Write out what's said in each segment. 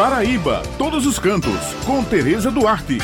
Paraíba, todos os cantos, com Tereza Duarte.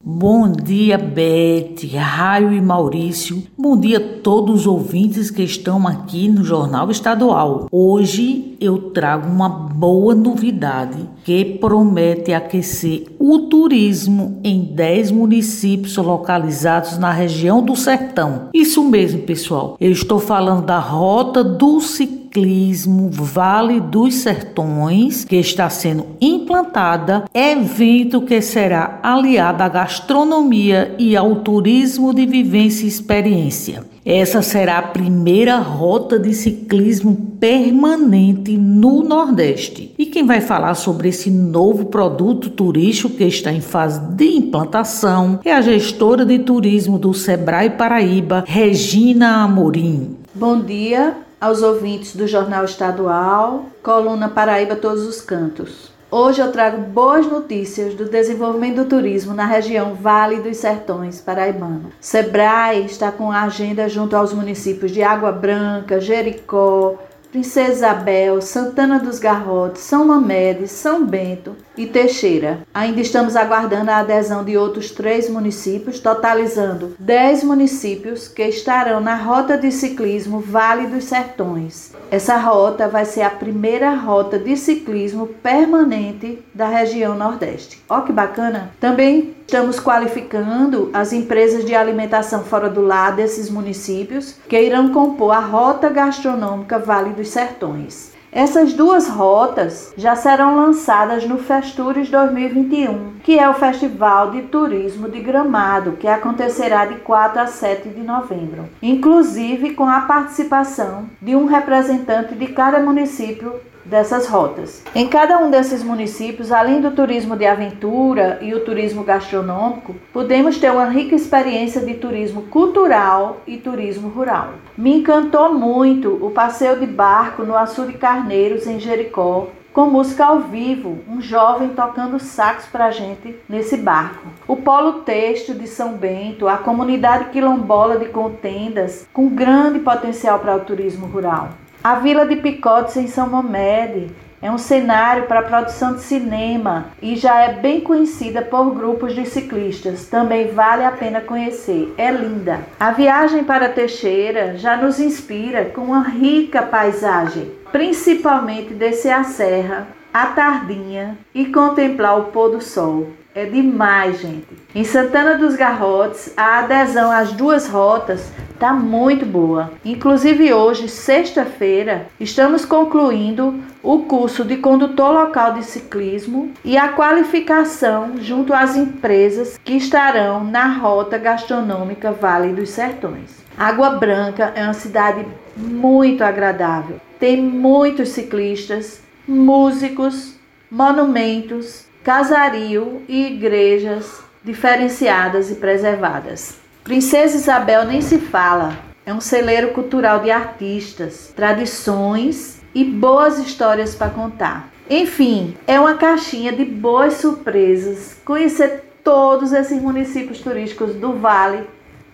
Bom dia, Bete, Raio e Maurício. Bom dia a todos os ouvintes que estão aqui no Jornal Estadual. Hoje eu trago uma boa novidade que promete aquecer o turismo em 10 municípios localizados na região do Sertão. Isso mesmo, pessoal. Eu estou falando da Rota do Ciclo ciclismo Vale dos Sertões, que está sendo implantada, evento que será aliado à gastronomia e ao turismo de vivência e experiência. Essa será a primeira rota de ciclismo permanente no Nordeste. E quem vai falar sobre esse novo produto turístico que está em fase de implantação é a gestora de turismo do Sebrae Paraíba, Regina Amorim. Bom dia, aos ouvintes do Jornal Estadual, coluna Paraíba Todos os Cantos. Hoje eu trago boas notícias do desenvolvimento do turismo na região Vale dos Sertões paraibano. Sebrae está com a agenda junto aos municípios de Água Branca, Jericó, Princesa Isabel, Santana dos Garrotes, São Mamedes, São Bento e Teixeira. Ainda estamos aguardando a adesão de outros três municípios, totalizando 10 municípios que estarão na rota de ciclismo Vale dos Sertões. Essa rota vai ser a primeira rota de ciclismo permanente da região Nordeste. Ó que bacana! Também estamos qualificando as empresas de alimentação fora do lar desses municípios que irão compor a rota gastronômica Vale dos Sertões. Essas duas rotas já serão lançadas no Festures 2021, que é o Festival de Turismo de Gramado, que acontecerá de 4 a 7 de novembro, inclusive com a participação de um representante de cada município dessas rotas. Em cada um desses municípios, além do turismo de aventura e o turismo gastronômico, podemos ter uma rica experiência de turismo cultural e turismo rural. Me encantou muito o passeio de barco no Açude Carneiros, em Jericó, com música ao vivo, um jovem tocando sax para a gente nesse barco. O Polo Têxtil de São Bento, a comunidade quilombola de contendas, com grande potencial para o turismo rural. A Vila de Picotes em São Mamede é um cenário para a produção de cinema e já é bem conhecida por grupos de ciclistas. Também vale a pena conhecer. É linda. A viagem para Teixeira já nos inspira com uma rica paisagem, principalmente descer a serra à tardinha e contemplar o pôr do sol. É demais, gente. Em Santana dos Garrotes, a adesão às duas rotas está muito boa. Inclusive hoje, sexta-feira, estamos concluindo o curso de condutor local de ciclismo e a qualificação junto às empresas que estarão na rota gastronômica Vale dos Sertões. Água Branca é uma cidade muito agradável. Tem muitos ciclistas, músicos, monumentos, casario e igrejas diferenciadas e preservadas. Princesa Isabel nem se fala, é um celeiro cultural de artistas, tradições e boas histórias para contar. Enfim, é uma caixinha de boas surpresas conhecer todos esses municípios turísticos do Vale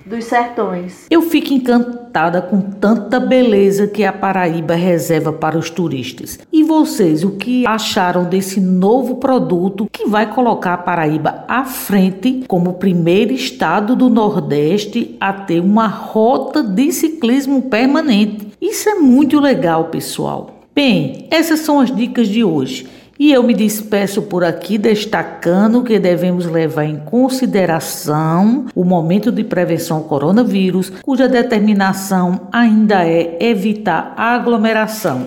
dos sertões. Eu fico encantada com tanta beleza que a Paraíba reserva para os turistas. E vocês, o que acharam desse novo produto que vai colocar a Paraíba à frente como o primeiro estado do Nordeste a ter uma rota de ciclismo permanente? Isso é muito legal, pessoal. Bem, essas são as dicas de hoje. E eu me despeço por aqui destacando que devemos levar em consideração o momento de prevenção ao coronavírus, cuja determinação ainda é evitar aglomeração.